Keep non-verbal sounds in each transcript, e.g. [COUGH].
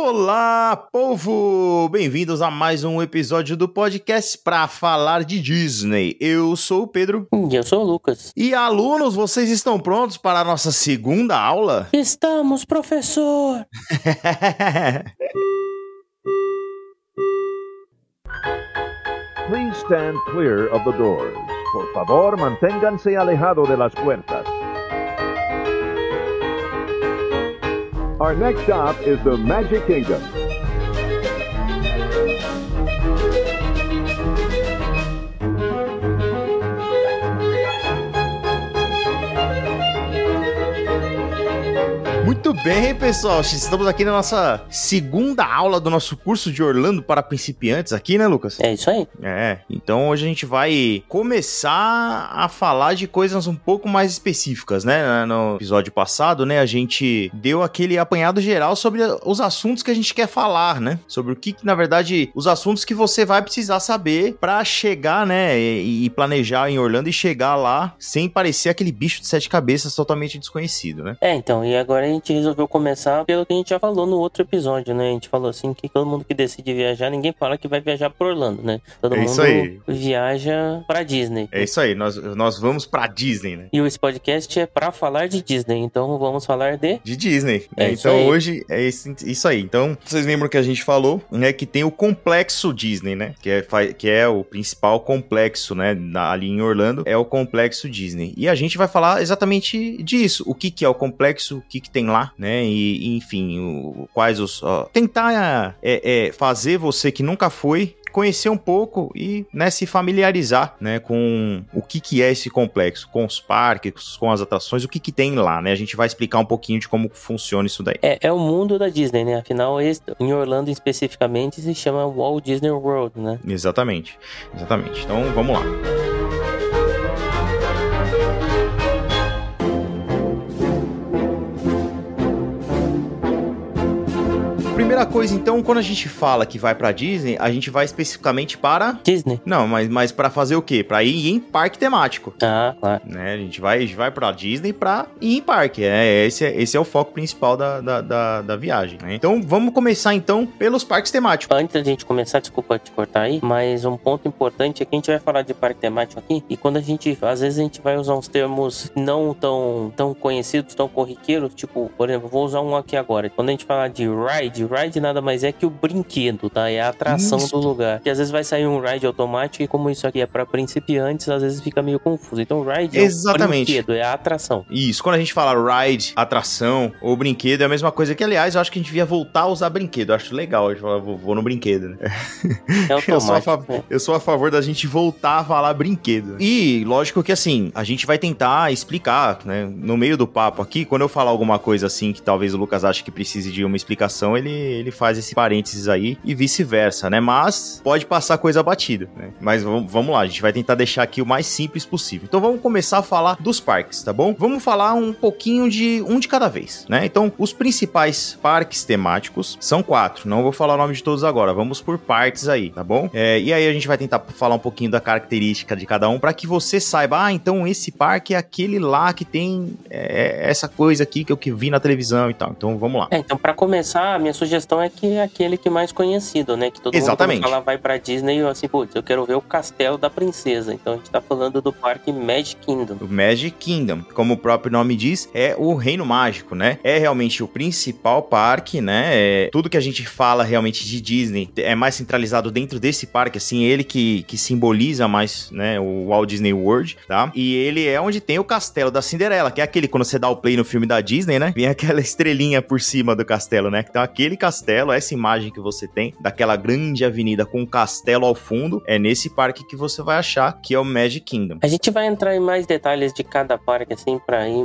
Olá, povo! Bem-vindos a mais um episódio do podcast para falar de Disney. Eu sou o Pedro. E eu sou o Lucas. E alunos, vocês estão prontos para a nossa segunda aula? Estamos, professor! [LAUGHS] Please stand clear of the doors. Por favor, manténganse alejado de las puertas. Our next stop is the Magic Kingdom. Muito bem, pessoal. Estamos aqui na nossa segunda aula do nosso curso de Orlando para principiantes aqui, né, Lucas? É isso aí. É. Então hoje a gente vai começar a falar de coisas um pouco mais específicas, né? No episódio passado, né, a gente deu aquele apanhado geral sobre os assuntos que a gente quer falar, né? Sobre o que, na verdade, os assuntos que você vai precisar saber para chegar, né, e, e planejar em Orlando e chegar lá sem parecer aquele bicho de sete cabeças totalmente desconhecido, né? É, então, e agora a gente resolveu começar pelo que a gente já falou no outro episódio, né? A gente falou assim que todo mundo que decide viajar, ninguém fala que vai viajar por Orlando, né? Todo É mundo aí. viaja pra Disney. É isso aí, nós, nós vamos pra Disney, né? E esse podcast é pra falar de Disney, então vamos falar de. De Disney. É né? isso então hoje é esse- isso aí. Então, vocês lembram que a gente falou, né, que tem o complexo Disney, né? Que é, que é o principal complexo, né, na- ali em Orlando, é o complexo Disney. E a gente vai falar exatamente disso. O que que é o complexo, o que que tem lá, né? E, enfim, o- quais os... ó, tentar é, é, fazer você que nunca foi conhecer um pouco e né, se familiarizar né, com o que, que é esse complexo, com os parques, com as atrações, o que, que tem lá, né? A gente vai explicar um pouquinho de como funciona isso daí. É, é o mundo da Disney, né? Afinal, em Orlando especificamente se chama Walt Disney World, né? Exatamente, exatamente. Então vamos lá. Primeira coisa, então, quando a gente fala que vai pra Disney, a gente vai especificamente para. Disney. Não, mas, mas para fazer o quê? Pra ir em parque temático. Ah, claro. né? A gente vai, a gente vai pra Disney pra ir em parque. É, esse, é, esse é o foco principal da, da, da, da viagem. né? Então vamos começar então pelos parques temáticos. Antes da gente começar, desculpa te cortar aí, mas um ponto importante é que a gente vai falar de parque temático aqui, e quando a gente, às vezes a gente vai usar uns termos não tão, tão conhecidos, tão corriqueiros, tipo, por exemplo, vou usar um aqui agora. Quando a gente fala de ride, ride nada mais é que o brinquedo, tá? É a atração Isso. do lugar. Que às vezes vai sair um ride automático, e como isso aqui é pra principiantes, às vezes fica meio confuso. Então, ride Exatamente. é o brinquedo, é a atração. Isso, quando a gente fala ride, atração ou brinquedo, é a mesma coisa que, aliás, eu acho que a gente devia voltar a usar brinquedo. Eu acho legal a gente falar, vou, vou no brinquedo, né? É [LAUGHS] Eu sou, né? eu sou a favor da gente voltar a falar brinquedo. E, lógico que assim, a gente vai tentar explicar, né? No meio do papo aqui, quando eu falar alguma coisa assim que talvez o Lucas ache que precise de uma explicação, ele, ele faz esse parênteses aí e vice-versa, né? Mas pode passar coisa batida, né? Mas vamos, lá, a gente vai tentar deixar aqui o mais simples possível. Então vamos começar a falar dos parques, tá bom? Vamos falar um pouquinho de um de cada vez, né? Então, os principais parques temáticos são quatro. Não vou falar o nome de todos agora, vamos por partes aí, tá bom? É, e aí a gente vai tentar falar um pouquinho da característica de cada um para que você saiba, ah, então esse parque é aquele lá que tem é, essa coisa aqui que eu que vi na televisão e tal. Então vamos lá. É, então pra começar, minha sugestão é que é aquele que é mais conhecido, né? Que todo Exatamente. mundo fala vai pra Disney, eu assim, putz, eu quero ver o Castelo da Princesa. Então a gente tá falando do parque Magic Kingdom. O Magic Kingdom, como o próprio nome diz, é o reino mágico, né? É realmente o principal parque, né? É, tudo que a gente fala realmente de Disney é mais centralizado dentro desse parque, assim, ele que, que simboliza mais, né, o Walt Disney World, tá? E ele é onde tem o castelo da Cinderela, que é aquele quando você dá o play no filme da Disney, né? Vem aquela [LAUGHS] estrelinha por cima do castelo, né? Então aquele castelo, essa imagem que você tem daquela grande avenida com um castelo ao fundo, é nesse parque que você vai achar que é o Magic Kingdom. A gente vai entrar em mais detalhes de cada parque, assim, pra ir,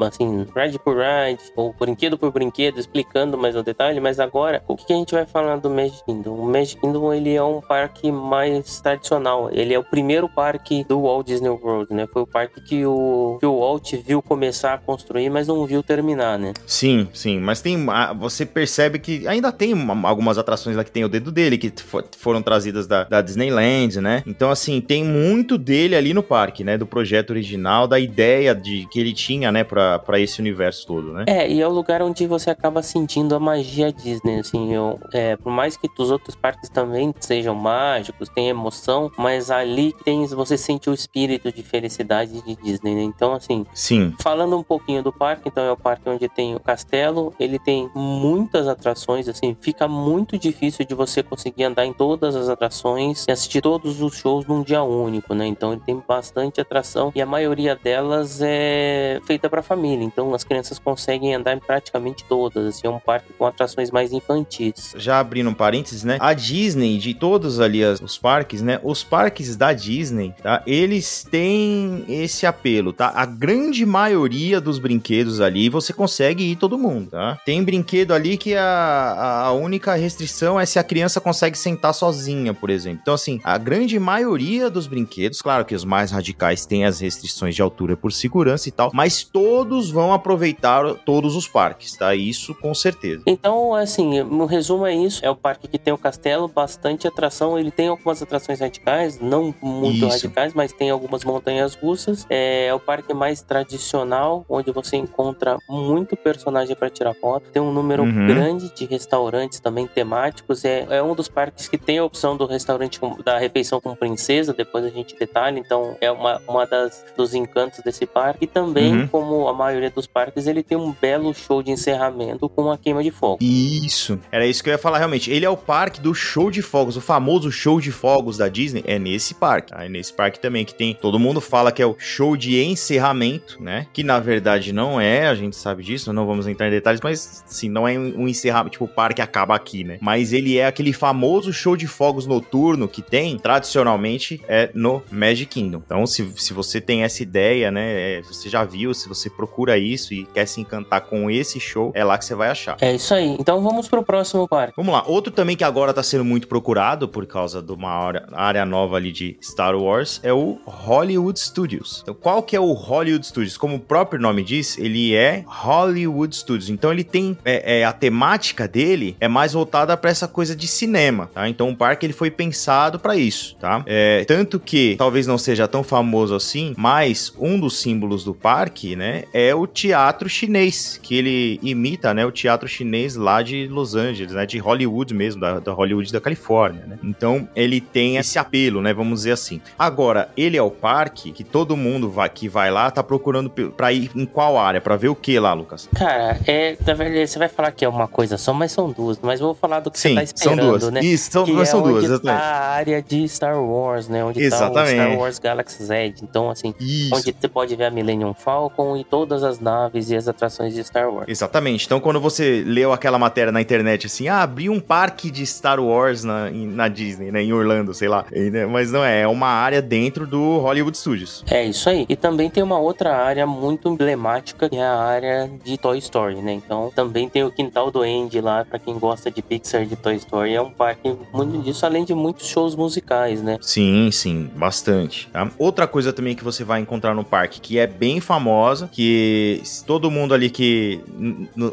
assim, ride por ride, ou brinquedo por brinquedo, explicando mais o detalhe, mas agora, o que a gente vai falar do Magic Kingdom? O Magic Kingdom, ele é um parque mais tradicional, ele é o primeiro parque do Walt Disney World, né? Foi o parque que o, que o Walt viu começar a construir, mas não viu terminar, né? Sim, sim, mas tem. Você percebe Que ainda tem uma, algumas atrações lá que tem o dedo dele, que for, foram trazidas da, da, Disneyland, né? Então, assim, tem muito dele ali no parque, né? Do projeto original, da ideia de que ele tinha, né, pra, pra esse universo todo, né? É, e é o lugar onde você acaba sentindo a magia Disney, assim, eu, é, por mais que os outros parques também sejam mágicos, tem emoção, mas ali tem, você sente o espírito de felicidade de Disney, né? Então, assim, Sim. falando um pouquinho do parque, então é o parque onde tem o castelo, ele tem muitas atrações, assim, fica muito difícil de você conseguir andar em todas as atrações e assistir todos os shows num dia único, né? Então ele tem bastante atração e a maioria delas é feita para família, então as crianças conseguem andar em praticamente todas, assim, é um parque com atrações mais infantis. Já abrindo um parênteses, né? A Disney, de todos ali os parques, né? Os parques da Disney, tá? Eles têm esse apelo, tá? A grande maioria dos brinquedos ali você consegue ir todo mundo, tá? Tem brinquedo ali que a, a única restrição é se a criança consegue sentar sozinha, por exemplo. Então, assim, a grande maioria dos brinquedos, claro que os mais radicais têm as restrições de altura por segurança e tal, mas todos vão aproveitar todos os parques, tá? Isso com certeza. Então, assim, no resumo é isso. É o parque que tem o castelo, bastante atração. Ele tem algumas atrações radicais, não muito isso. radicais, mas tem algumas montanhas russas. É, é o parque mais tradicional, onde você encontra muito personagem para tirar foto. Tem um número uhum. grande de restaurantes também temáticos. É, é um dos parques que tem a opção do restaurante com, da refeição com princesa, depois a gente detalha. Então é uma, uma das dos encantos desse parque. E também, uhum. como a maioria dos parques, ele tem um belo show de encerramento com a queima de fogo. Isso. Era isso que eu ia falar realmente. Ele é o parque do show de fogos, o famoso show de fogos da Disney. É nesse parque. É nesse parque também que tem. Todo mundo fala que é o show de encerramento, né? Que na verdade não é, a gente sabe disso, não vamos entrar em detalhes, mas sim, não é um encerramento, tipo, o parque acaba aqui, né? Mas ele é aquele famoso show de fogos noturno que tem, tradicionalmente, é no Magic Kingdom. Então, se, se você tem essa ideia, né? É, você já viu, se você procura isso e quer se encantar com esse show, é lá que você vai achar. É isso aí. Então vamos pro próximo parque. Vamos lá. Outro também que agora tá sendo muito procurado por causa de uma área, área nova ali de Star Wars é o Hollywood Studios. Então, qual que é o Hollywood Studios? Como o próprio nome diz, ele é Hollywood Studios. Então, ele tem é, é a temática dele é mais voltada para essa coisa de cinema, tá? Então, o parque ele foi pensado para isso, tá? É, tanto que talvez não seja tão famoso assim, mas um dos símbolos do parque, né, é o teatro chinês, que ele imita, né, o teatro chinês lá de Los Angeles, né, de Hollywood mesmo, da, da Hollywood da Califórnia, né? Então, ele tem esse apelo, né, vamos dizer assim. Agora, ele é o parque que todo mundo vai, que vai lá tá procurando para ir em qual área, para ver o que lá, Lucas? Cara, é, verdade, você vai falar que é uma coisa só, mas são duas. Mas vou falar do que Sim, você tá esperando, são duas. né? Isso, são, mas é são duas, exatamente. Tá a área de Star Wars, né? Onde exatamente. tá o Star Wars Galaxy Z. Então, assim, Isso. onde você pode ver a Millennium Falcon e todas as naves e as atrações de Star Wars. Exatamente. Então, quando você leu aquela matéria na internet, assim, ah, abriu um parque de Star Wars na, na Disney, né? Em Orlando, sei lá. Mas não é, é uma área dentro do Hollywood Studios. É isso aí. E também tem uma outra área muito emblemática, que é a área de Toy Story, né? Então, também tem o quintal do Andy lá, para quem gosta de Pixar de Toy Story. É um parque muito disso, além de muitos shows musicais, né? Sim, sim, bastante. Tá? Outra coisa também que você vai encontrar no parque, que é bem famosa, que todo mundo ali que,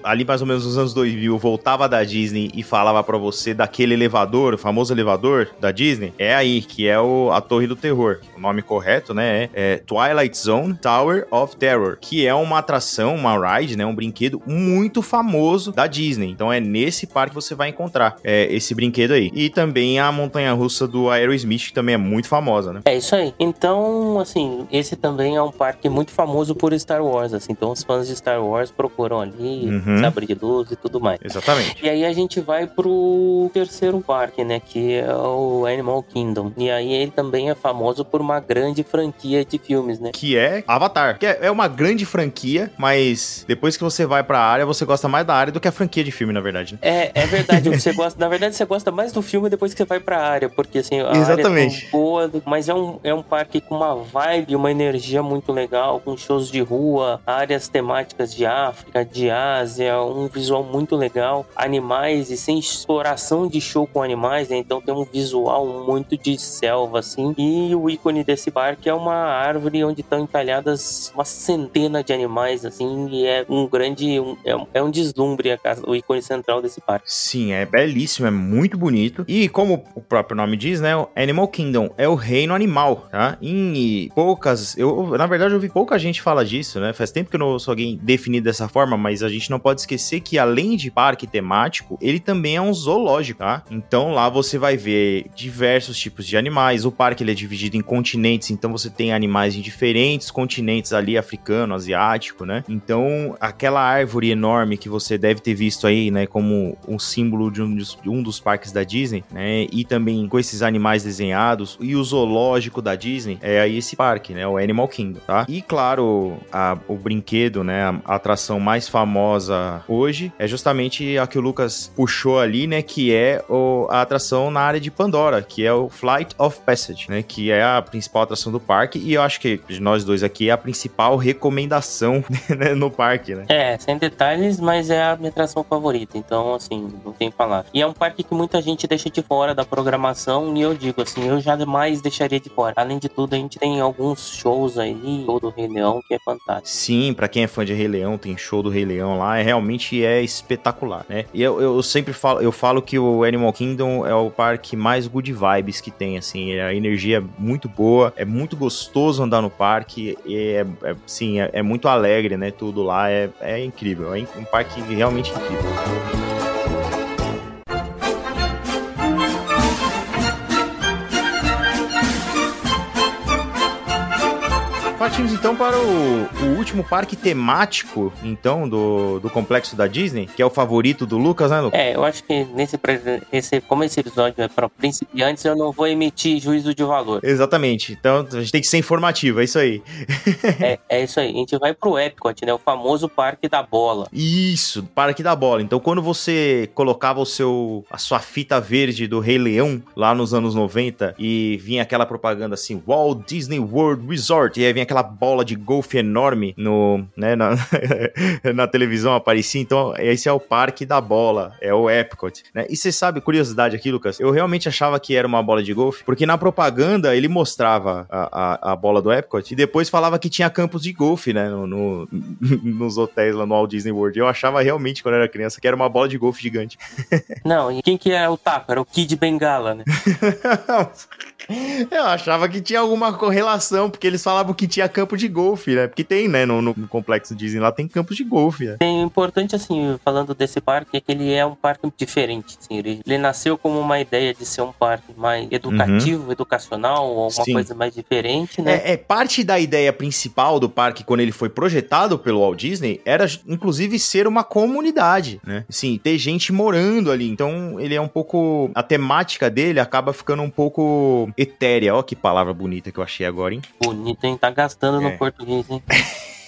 ali mais ou menos nos anos 2000, voltava da Disney e falava para você daquele elevador, o famoso elevador da Disney, é aí, que é o, a Torre do Terror. O nome correto, né, é, é Twilight Zone Tower of Terror, que é uma atração, uma ride, né, um brinquedo muito famoso da Disney. Então é nesse parque que você vai encontrar é, esse brinquedo aí. E também a montanha russa do Aerosmith, que também é muito famosa, né? É isso aí. Então, assim, esse também é um parque muito famoso por Star Wars, assim. Então os fãs de Star Wars procuram ali, uhum. sabre de luz e tudo mais. Exatamente. E aí a gente vai pro terceiro parque, né? Que é o Animal Kingdom. E aí ele também é famoso por uma grande franquia de filmes, né? Que é Avatar. Que é uma grande franquia, mas depois que você vai pra área, você gosta mais da área do que a franquia de filme, na verdade. Né? É, é verdade. você [LAUGHS] gosta, na verdade, você gosta mais do filme depois que você vai pra área, porque assim, a Exatamente. área é boa, mas é um, é um parque com uma vibe, uma energia muito legal, com shows de rua, áreas temáticas de África, de Ásia, um visual muito legal, animais e sem exploração de show com animais, né? Então tem um visual muito de selva, assim. E o ícone desse parque é uma árvore onde estão entalhadas uma centena de animais, assim, e é um grande. Um, é, é, um deslumbre a, o ícone central desse parque. Sim, é belíssimo, é muito bonito. E como o próprio nome diz, né, Animal Kingdom é o reino animal, tá? Em poucas, eu na verdade eu vi pouca gente falar disso, né? Faz tempo que eu não sou alguém definido dessa forma, mas a gente não pode esquecer que além de parque temático, ele também é um zoológico, tá? Então lá você vai ver diversos tipos de animais. O parque ele é dividido em continentes, então você tem animais em diferentes continentes ali, africano, asiático, né? Então aquela árvore enorme que você deve ter visto aí, né, como um símbolo de um dos, de um dos parques da Disney, né? E também com esses animais desenhados e o zoológico da Disney é aí esse parque, né? O Animal Kingdom, tá? E claro, a, o brinquedo, né? A atração mais famosa hoje é justamente a que o Lucas puxou ali, né? Que é o, a atração na área de Pandora, que é o Flight of Passage, né? Que é a principal atração do parque e eu acho que de nós dois aqui é a principal recomendação [LAUGHS] né, no parque, né? É, sem detalhes, mas é a minha atração favorita, então assim, não tem falar. E é um parque que muita gente deixa de fora da programação e eu digo assim, eu jamais deixaria de fora. Além de tudo, a gente tem alguns shows aí, show do Rei Leão, que é fantástico. Sim, para quem é fã de Rei Leão, tem show do Rei Leão lá, é, realmente é espetacular, né? E eu, eu sempre falo, eu falo que o Animal Kingdom é o parque mais good vibes que tem, assim, a energia é muito boa, é muito gostoso andar no parque, é, é sim, é, é, muito alegre, né? Tudo lá é, é incrível, é um parque realmente incrível. Então para o, o, último parque temático, então, do, do complexo da Disney, que é o favorito do Lucas, né, Lucas? É, eu acho que nesse, esse, como esse episódio é para principiantes, eu não vou emitir juízo de valor. Exatamente. Então, a gente tem que ser informativo, é isso aí. é, é isso aí. A gente vai pro Epcot, né? O famoso Parque da Bola. Isso, Parque da Bola. Então, quando você colocava o seu, a sua fita verde do Rei Leão lá nos anos 90 e vinha aquela propaganda assim, Walt Disney World Resort, e aí vinha aquela bola de golfe enorme no, né, na, [LAUGHS] na televisão aparecia. Então, esse é o parque da bola, é o Epcot. Né? E você sabe, curiosidade aqui, Lucas, eu realmente achava que era uma bola de golfe, porque na propaganda ele mostrava a, a, a bola do Epcot e depois falava que tinha campos de golfe, né, no, no, [LAUGHS] nos hotéis lá no Walt Disney World. Eu achava realmente, quando eu era criança, que era uma bola de golfe gigante. [LAUGHS] Não, e quem que era o taco? Era o Kid Bengala, né? eu achava que tinha alguma correlação, porque eles falavam que tinha tinha campo de golfe, né? Porque tem, né? No, no complexo Disney lá tem campos de golfe. Né? Tem importante, assim, falando desse parque, é que ele é um parque diferente. Assim, ele, ele nasceu como uma ideia de ser um parque mais educativo, uhum. educacional, ou uma Sim. coisa mais diferente, né? É, é, parte da ideia principal do parque, quando ele foi projetado pelo Walt Disney, era inclusive ser uma comunidade, né? Sim, ter gente morando ali. Então ele é um pouco. A temática dele acaba ficando um pouco etérea. Ó, que palavra bonita que eu achei agora, hein? Bonito, hein? Tá gastando é. no português, hein? [LAUGHS]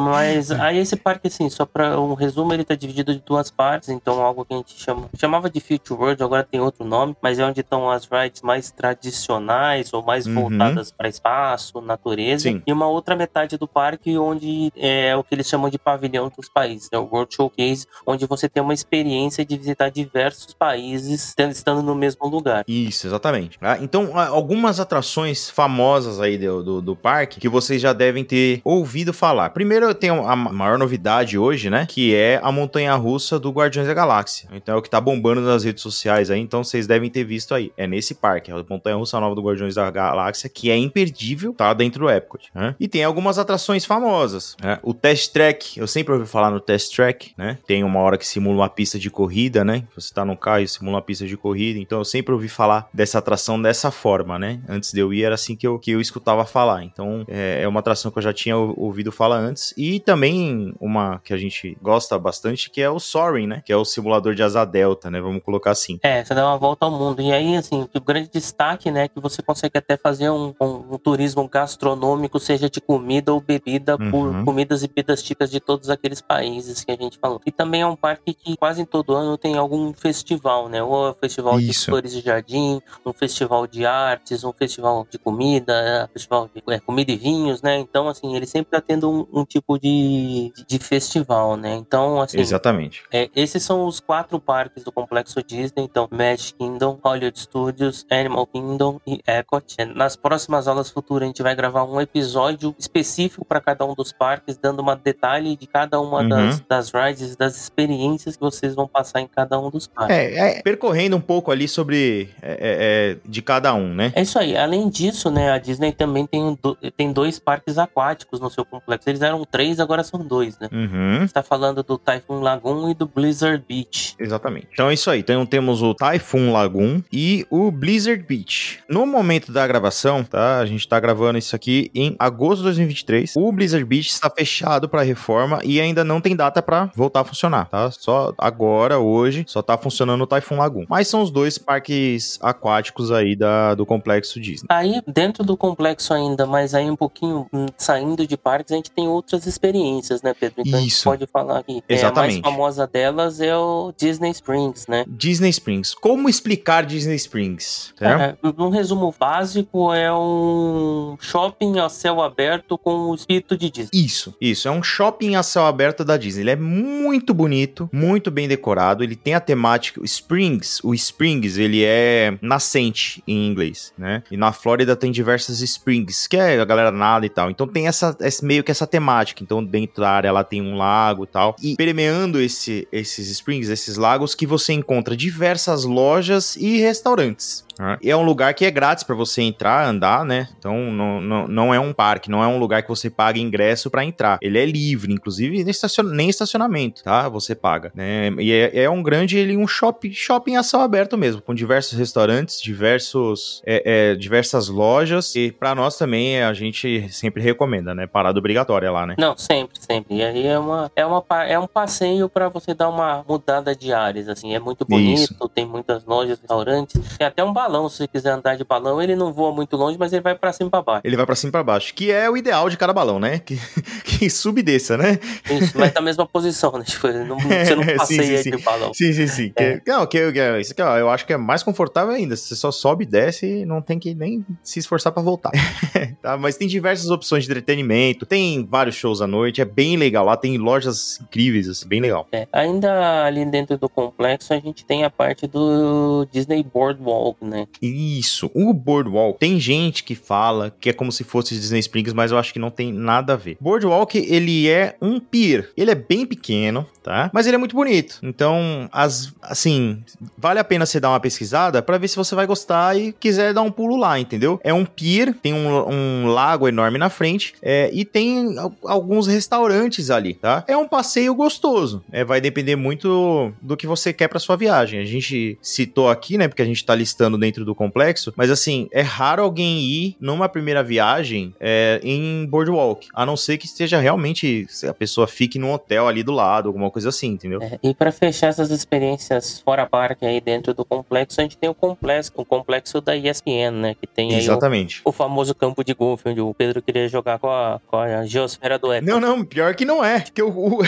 Mas aí esse parque, assim, só para um resumo, ele tá dividido de duas partes, então algo que a gente chama, chamava de Future World, agora tem outro nome, mas é onde estão as rides mais tradicionais ou mais uhum. voltadas para espaço, natureza, Sim. e uma outra metade do parque onde é o que eles chamam de pavilhão dos países, é o World Showcase, onde você tem uma experiência de visitar diversos países estando no mesmo lugar. Isso, exatamente. Ah, então, algumas atrações famosas aí do, do, do parque que vocês já devem ter ouvido falar falar. Primeiro, eu tenho a maior novidade hoje, né? Que é a montanha russa do Guardiões da Galáxia. Então é o que tá bombando nas redes sociais aí, então vocês devem ter visto aí. É nesse parque, é a montanha russa nova do Guardiões da Galáxia, que é imperdível, tá dentro do Epcot. Né? E tem algumas atrações famosas. Né? O Test Track, eu sempre ouvi falar no Test Track, né? Tem uma hora que simula uma pista de corrida, né? Você tá no carro e simula uma pista de corrida. Então eu sempre ouvi falar dessa atração dessa forma, né? Antes de eu ir, era assim que eu, que eu escutava falar. Então é, é uma atração que eu já tinha ouvido falar antes. E também uma que a gente gosta bastante, que é o Soaring, né? Que é o simulador de asa delta, né? Vamos colocar assim. É, você dá uma volta ao mundo. E aí, assim, o grande destaque, né? É que você consegue até fazer um, um, um turismo gastronômico, seja de comida ou bebida, uhum. por comidas e bebidas típicas de todos aqueles países que a gente falou. E também é um parque que quase em todo ano tem algum festival, né? Ou é um festival Isso. de flores de jardim, um festival de artes, um festival de comida, um festival de é, comida e vinhos, né? Então, assim, ele sempre tá tendo um um, um tipo de, de festival, né? Então, assim, Exatamente. é, esses são os quatro parques do complexo Disney, então Magic Kingdom, Hollywood Studios, Animal Kingdom e Epcot. É, Nas próximas aulas futuras a gente vai gravar um episódio específico para cada um dos parques, dando uma detalhe de cada uma Uhum. das, das rides, das experiências que vocês vão passar em cada um dos parques. É, é, percorrendo um pouco ali sobre é, é, é, de cada um, né? É isso aí. Além disso, né, a Disney também tem, do- tem dois parques aquáticos no seu complexo. Eles eram três, agora são dois, né? Uhum. Você tá falando do Typhoon Lagoon e do Blizzard Beach. Exatamente. Então é isso aí. Então temos o Typhoon Lagoon e o Blizzard Beach. No momento da gravação, tá? A gente tá gravando isso aqui em agosto de 2023. O Blizzard Beach está fechado para reforma e ainda não tem data para voltar a funcionar, tá? Só agora, hoje, só tá funcionando o Typhoon Lagoon. Mas são os dois parques aquáticos aí da, do complexo Disney. Aí, dentro do complexo ainda, mas aí um pouquinho hum, saindo de parques, a gente tem outras experiências, né, Pedro? Então a gente Isso. pode falar aqui. É, a mais famosa delas é o Disney Springs, né? Disney Springs. Como explicar Disney Springs? É, um resumo básico é um shopping a céu aberto com o espírito de Disney. Isso, isso. É um shopping a céu aberto da Disney. Ele é muito bonito, muito bem decorado. Ele tem a temática. O Springs, o Springs, ele é nascente em inglês, né? E na Flórida tem diversas Springs, que é a galera nada e tal. Então tem essa, esse- meio que essa temática. Então dentro da área lá tem um lago e tal. E permeando esse, esses Springs, esses lagos, que você encontra diversas lojas e restaurantes. E é um lugar que é grátis pra você entrar, andar, né? Então não, não, não é um parque, não é um lugar que você paga ingresso pra entrar. Ele é livre, inclusive nem, estacion- nem estacionamento, tá? Você paga, né? E é, é um grande, ele um shopping, shopping a céu aberto mesmo, com diversos restaurantes, diversos, é, é, diversas lojas. E pra nós também a gente sempre recomenda, né? Parada obrigatória lá, né? Não, sempre, sempre. E aí é, uma, é, uma, é um passeio pra você dar uma mudada de áreas, assim. É muito bonito, Isso. tem muitas lojas, restaurantes. Tem até um balão, se você quiser andar de balão. Ele não voa muito longe, mas ele vai pra cima e pra baixo. Ele vai pra cima e pra baixo, que é o ideal de cada balão, né? Que, [LAUGHS] que sub e desça, né? Isso, mas tá na mesma posição, né? Tipo, não, [LAUGHS] você não Sim, passeia sim, sim. de balão. Sim, sim, sim. É. Que- não, que, que, isso aqui, ó, eu acho que é mais confortável ainda. Você só sobe e desce e não tem que nem se esforçar pra voltar. [LAUGHS] tá? Mas tem diversas opções de entretenimento, tem vários shows à noite, é bem legal. Lá tem lojas incríveis, assim, bem legal. É, ainda ali dentro do complexo, a gente tem a parte do Disney Boardwalk, né? Isso, o Boardwalk, tem gente que fala que é como se fosse Disney Springs, mas eu acho que não tem nada a ver. Boardwalk, ele é um pier, ele é bem pequeno, tá? Mas ele é muito bonito. Então, as, assim, vale a pena você dar uma pesquisada pra ver se você vai gostar e quiser dar um pulo lá, entendeu? É um pier, tem um, um lago enorme na frente é, e tem al- alguns restaurantes ali, tá? É um passeio gostoso. É, vai depender muito do que você quer pra sua viagem. A gente citou aqui, né? Porque a gente tá listando dentro do complexo, mas assim, é raro alguém ir numa primeira viagem é, em boardwalk, a não ser que esteja realmente a pessoa fique num hotel ali do lado, alguma coisa assim, entendeu? É, e para fechar essas experiências fora parque aí dentro do complexo, a gente tem o complexo, o complexo da ESPN, né? Que tem aí o, Exatamente. o famoso campo de golfe, onde o Pedro queria jogar com a, com a geosfera do Apple. Não, não, pior que não é. Que o, o,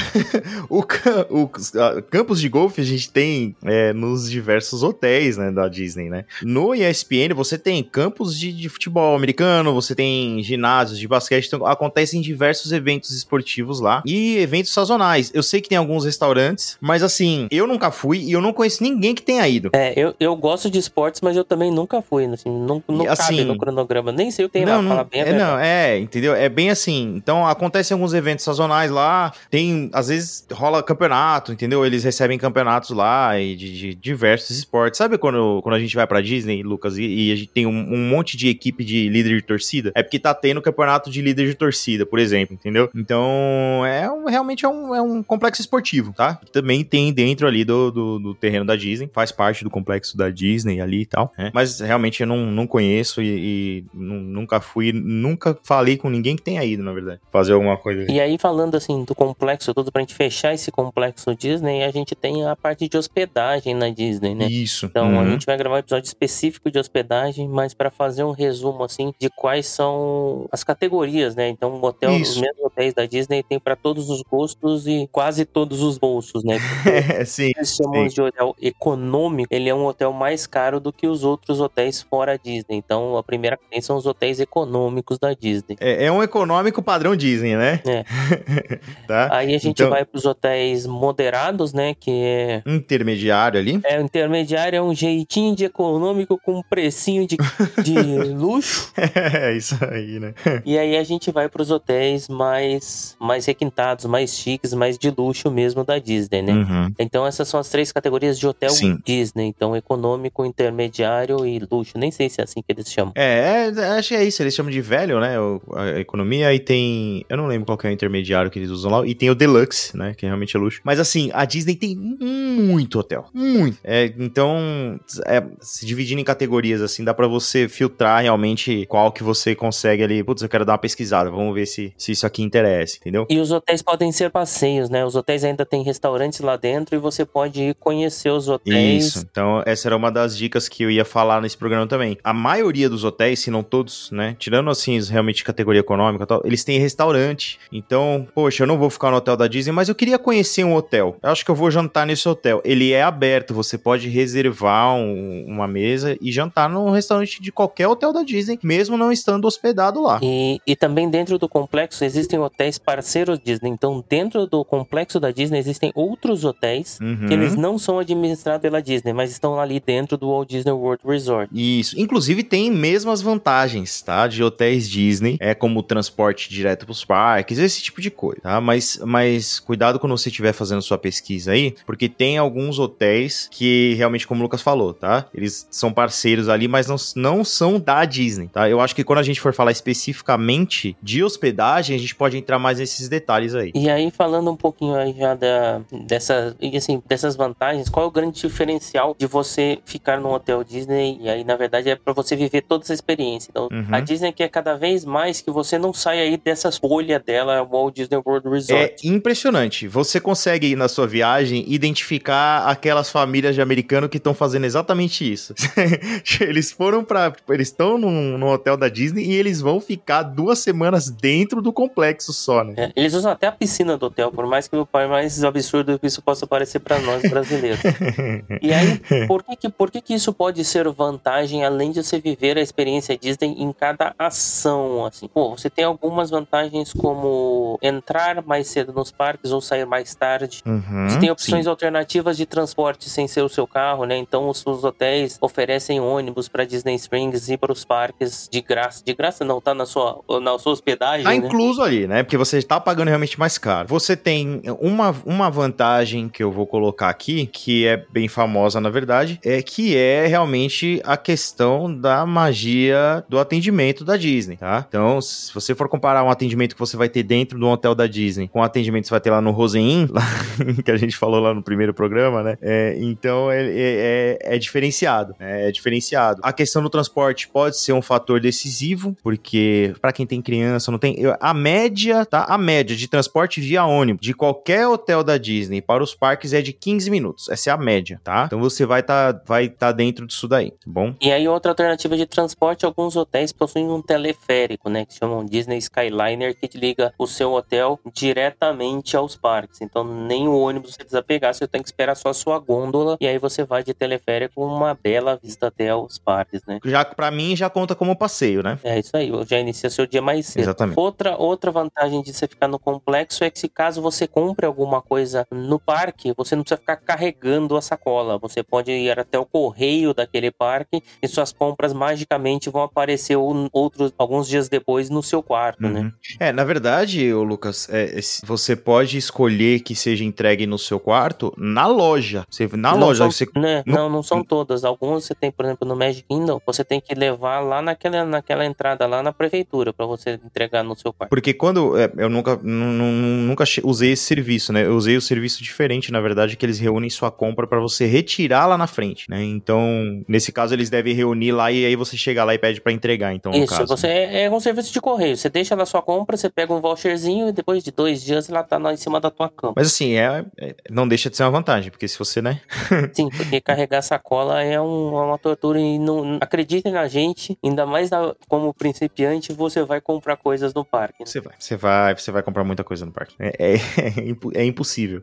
[LAUGHS] o, o- campos de golfe a gente tem é, nos diversos hotéis né, da Disney, né? No ESPN você tem campos de, de futebol americano, você tem ginásios de basquete, então acontecem diversos eventos esportivos lá e eventos sazonais. Eu sei que tem alguns restaurantes, mas assim, eu nunca fui e eu não conheço ninguém que tenha ido. É, eu, eu gosto de esportes, mas eu também nunca fui, assim, não, não E, cabe assim, no cronograma. Nem sei o que tem não, lá, não, falar bem é, não, é, entendeu? É bem assim. Então acontecem alguns eventos sazonais lá, tem, às vezes rola campeonato, entendeu? Eles recebem campeonatos lá e de, de diversos esportes. Sabe quando, quando a gente vai pra Disney, Lucas, e, e a gente tem um, um monte de equipe de líder de torcida? É porque tá tendo campeonato de líder de torcida, por exemplo, entendeu? Então, é um- realmente é um, é um complexo esportivo, tá? Que também tem dentro ali do, do, do terreno da Disney, faz parte do complexo da Disney ali e tal, né? Mas realmente eu não, não conheço e, e nu- nunca fui, nunca falei com ninguém que tenha ido, na verdade, fazer alguma coisa. E aí, falando assim do complexo todo, pra gente fechar esse complexo Disney, a gente tem a parte de hospedagem na Disney, né? Isso. Então a Uhum. gente vai gravar um episódio específico de hospedagem, mas para fazer um resumo assim de quais são as categorias, né? Então, o hotel, Isso. os mesmos hotéis da Disney tem para todos os gostos e quase todos os bolsos, né? [LAUGHS] É, sim. Eles chamam de hotel econômico, ele é um hotel mais caro do que os outros hotéis fora Disney. Então, a primeira categoria são os hotéis econômicos da Disney. É, é um econômico padrão Disney, né? É. [LAUGHS] tá? Aí a gente Então- vai para os hotéis moderados, né? Que é Intermediário ali. É, o intermediário é um jeitinho de econômico com um precinho de, de [LAUGHS] luxo. É isso aí, né? E aí a gente vai para os hotéis mais, mais requintados, mais chiques, mais de luxo mesmo da Disney, né? Uhum. Então essas são as três categorias de hotel Sim. Disney. Então econômico, intermediário e luxo. Nem sei se é assim que eles chamam. É, é, acho que é isso. Eles chamam de velho, né? a economia. E tem. Eu não lembro qual que é o intermediário que eles usam lá. E tem o Deluxe, né? Que realmente é luxo. Mas assim, a Disney tem muito hotel. Muito. É, então, é, se dividindo em categorias, assim, dá pra você filtrar realmente qual que você consegue ali. Putz, eu quero dar uma pesquisada. Vamos ver se, se isso aqui interessa, entendeu? E os hotéis podem ser passeios, né? Os hotéis ainda têm restaurantes lá dentro e você pode ir conhecer os hotéis. Isso. Então, essa era uma das dicas que eu ia falar nesse programa também. A maioria dos hotéis, se não todos, né? Tirando assim, realmente categoria econômica e tal, eles têm restaurante. Então, poxa, eu não vou ficar no hotel da Disney, mas eu queria conhecer um hotel. Eu acho que eu vou jantar nesse hotel. Ele é aberto, você pode reservar um- uma mesa e jantar num restaurante de qualquer hotel da Disney, mesmo não estando hospedado lá. E, e também dentro do complexo existem hotéis parceiros Disney. Então, dentro do complexo da Disney existem outros hotéis Uhum. que eles não são administrados pela Disney, mas estão ali dentro do Walt Disney World Resort. Isso. Inclusive tem mesmas vantagens, tá? De hotéis Disney, é como transporte direto pros parques, esse tipo de coisa, tá? Mas, mas cuidado quando você estiver fazendo sua pesquisa aí, porque tem alguns hotéis que realmente, como o Lucas falou, tá? Eles são parceiros ali, mas não, não são da Disney, tá? Eu acho que quando a gente for falar especificamente de hospedagem, a gente pode entrar mais nesses detalhes aí. E aí, falando um pouquinho aí já da, dessa, assim, dessas vantagens, qual é o grande diferencial de você ficar num hotel Disney? E aí, na verdade, é para você viver toda essa experiência. Então, Uhum. a Disney quer cada vez mais que você não saia aí dessa bolha dela, o Walt Disney World É Resort. impressionante. Você consegue, na sua viagem, identificar aquelas famílias de americano que estão fazendo exatamente isso. [LAUGHS] eles foram pra. Eles estão num, num hotel da Disney e eles vão ficar duas semanas dentro do complexo só, né? É, eles usam até a piscina do hotel, por mais que o pai mais absurdo que isso possa parecer para nós brasileiros. [LAUGHS] e aí, por que que, por que que isso pode ser vantagem, além de você viver a experiência Disney em cada ação, assim? Pô, você tem algumas vantagens como entrar mais cedo nos parques ou sair mais tarde. Uhum, Você tem opções sim. alternativas de transporte sem ser o seu carro, né? Então os, os hotéis oferecem ônibus para Disney Springs e para os parques de graça. De graça não, tá na sua, na sua hospedagem, Tá né? incluso ali, né? Porque você tá pagando realmente mais caro. Você tem uma, uma vantagem que eu vou colocar aqui, que é bem famosa, na verdade, é que é realmente a questão da magia do atendimento da Disney, tá? Então, se você for comparar um atendimento que você vai ter dentro do hotel da Disney com o atendimento que você vai ter lá no Rosen Inn, [LAUGHS] lá, que a gente falou lá no primeiro programa, né? É, então, é, é, é diferenciado, né? É diferenciado. A questão do transporte pode ser um fator decisivo, porque para quem tem criança, não tem. A média, tá? A média de transporte via ônibus de qualquer hotel da Disney para os parques é de 15 minutos. Essa é a média, tá? Então você vai tá, vai tá dentro disso daí, tá bom? E aí, outra alternativa de transporte, alguns hotéis possuem um teleférico, né? Que chamam Disney Skyliner, que liga o seu hotel diretamente aos parques. Então, nem o ônibus você precisa pegar, você tem que esperar só a sua gôndola. E aí você vai de teleférico uma bela vista até os parques, né? Já para mim já conta como passeio, né? É isso aí, já inicia seu dia mais cedo. Exatamente. Outra, outra vantagem de você ficar no complexo é que se caso você compre alguma coisa no parque, você não precisa ficar carregando a sacola. Você pode ir até o correio daquele parque e suas compras magicamente vão aparecer outros alguns dias depois no seu quarto, né? Uhum. É, na verdade, ô Lucas, é, esse- você pode escolher que seja entregue no seu quarto na loja. Você, na não loja, são, você né? no- não, não são todas. Você tem, por exemplo, no Magic Kingdom, você tem que levar lá naquela, naquela entrada lá na prefeitura para você entregar no seu quarto. Porque quando. é, eu nunca, nu- nu- nunca usei esse serviço, né? Eu usei o serviço diferente, na verdade, que eles reúnem sua compra pra você retirar lá na frente, né? Então, nesse caso, eles devem reunir lá e aí você chega lá e pede pra entregar, então, Isso, caso. você é, é um serviço de correio. Você deixa lá sua compra, você pega um voucherzinho e depois de dois dias ela tá lá em cima da tua cama. Mas assim, é, é- não deixa de ser uma vantagem, porque se você, né? Sim, porque [LAUGHS] carregar sacola é um, é uma tortura e não acreditem na gente, ainda mais na, como principiante, você vai comprar coisas no parque. Né? Você vai, você vai, você vai comprar muita coisa no parque. É, é, [LAUGHS] é impossível.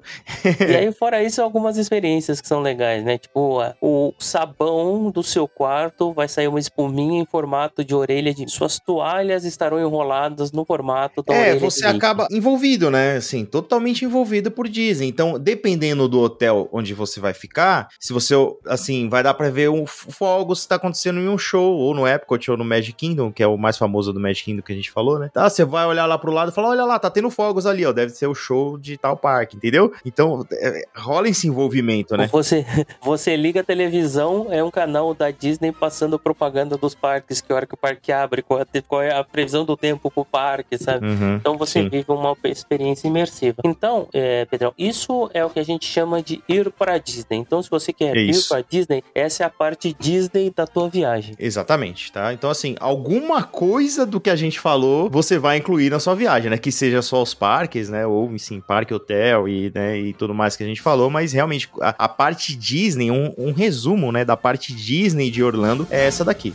e aí, [LAUGHS] fora isso, algumas experiências que são legais, né? Tipo, o sabão do seu quarto vai sair uma espuminha em formato de orelha de. Suas toalhas estarão enroladas no formato da É, você acaba envolvido, né? Assim, totalmente envolvido por Disney. Então, dependendo do hotel onde você vai ficar, se você, assim, vai dar pra ver um fogos que tá acontecendo em um show, ou no Epcot ou no Magic Kingdom, que é o mais famoso do Magic Kingdom que a gente falou, né? Tá, você vai olhar lá pro lado e falar: olha lá, tá tendo fogos ali, ó. Deve ser o show de tal parque, entendeu? Então, é, rola esse envolvimento, né? Você, você liga a televisão, é um canal da Disney passando propaganda dos parques, que hora que o parque abre, qual, qual é a previsão do tempo pro parque, sabe? Uhum, então você sim. vive uma experiência imersiva. Então, é, Pedrão, isso é o que a gente chama de ir para Disney. Então, se você quer é ir para Disney, essa é a parte Disney da tua viagem. Exatamente, tá? Então, assim, alguma coisa do que a gente falou, você vai incluir na sua viagem, né? Que seja só os parques, né? Ou, sim, parque, hotel e, né, e tudo mais que a gente falou, mas realmente a, a parte Disney, um, um resumo, né, da parte Disney de Orlando é essa daqui.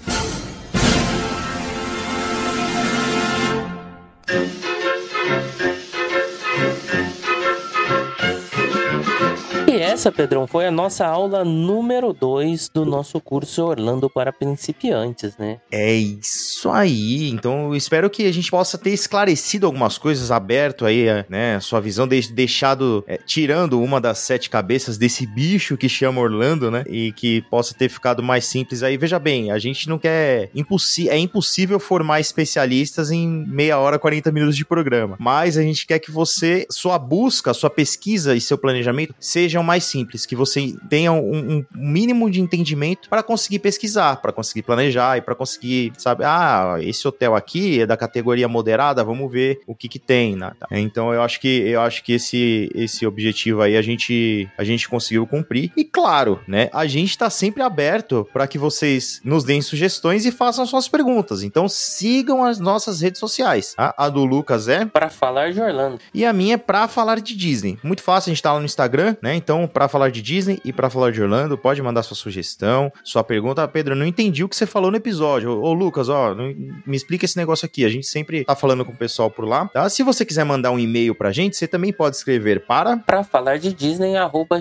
Essa, Pedrão, foi a nossa aula número 2 do nosso curso Orlando para principiantes, né? É isso aí. Então, eu espero que a gente possa ter esclarecido algumas coisas, aberto aí, né, sua visão, deixado, é, tirando uma das sete cabeças desse bicho que chama Orlando, né, e que possa ter ficado mais simples aí. Veja bem, a gente não quer, impossi é impossível formar especialistas em meia hora, 40 minutos de programa, mas a gente quer que você, sua busca, sua pesquisa e seu planejamento sejam mais mais simples, que você tenha um, um mínimo de entendimento para conseguir pesquisar, para conseguir planejar e para conseguir, sabe, ah, esse hotel aqui é da categoria moderada, vamos ver o que que tem, né? Então eu acho que eu acho que esse esse objetivo aí a gente a gente conseguiu cumprir. E claro, né, a gente está sempre aberto para que vocês nos deem sugestões e façam suas perguntas. Então sigam as nossas redes sociais. Tá? A do Lucas é para falar de Orlando. E a minha é para falar de Disney. Muito fácil, a gente tá lá no Instagram, né? Então para falar de Disney e para falar de Orlando, pode mandar sua sugestão, sua pergunta. Ah, Pedro, eu não entendi o que você falou no episódio. Ô, ô Lucas, ó, me explica esse negócio aqui. A gente sempre tá falando com o pessoal por lá, tá? Se você quiser mandar um e-mail pra gente, você também pode escrever para para falar de Disney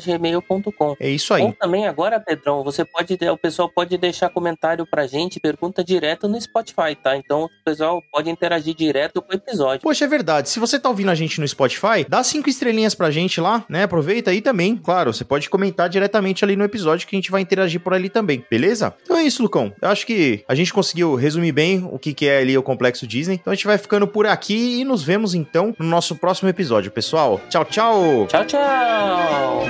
gmail.com. É isso aí. Ou também agora, Pedrão, você pode o pessoal pode deixar comentário pra gente, pergunta direto no Spotify, tá? Então o pessoal pode interagir direto com o episódio. Poxa, é verdade. Se você tá ouvindo a gente no Spotify, dá cinco estrelinhas pra gente lá, né? Aproveita aí também, claro claro, você pode comentar diretamente ali no episódio que a gente vai interagir por ali também, beleza? Então é isso, Lucão. Eu acho que a gente conseguiu resumir bem o que, é ali o Complexo Disney. Então a gente vai ficando por aqui e nos vemos então no nosso próximo episódio, pessoal. Tchau, tchau! Tchau, tchau!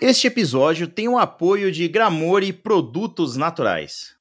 Este episódio tem o apoio de Gramore Produtos Naturais.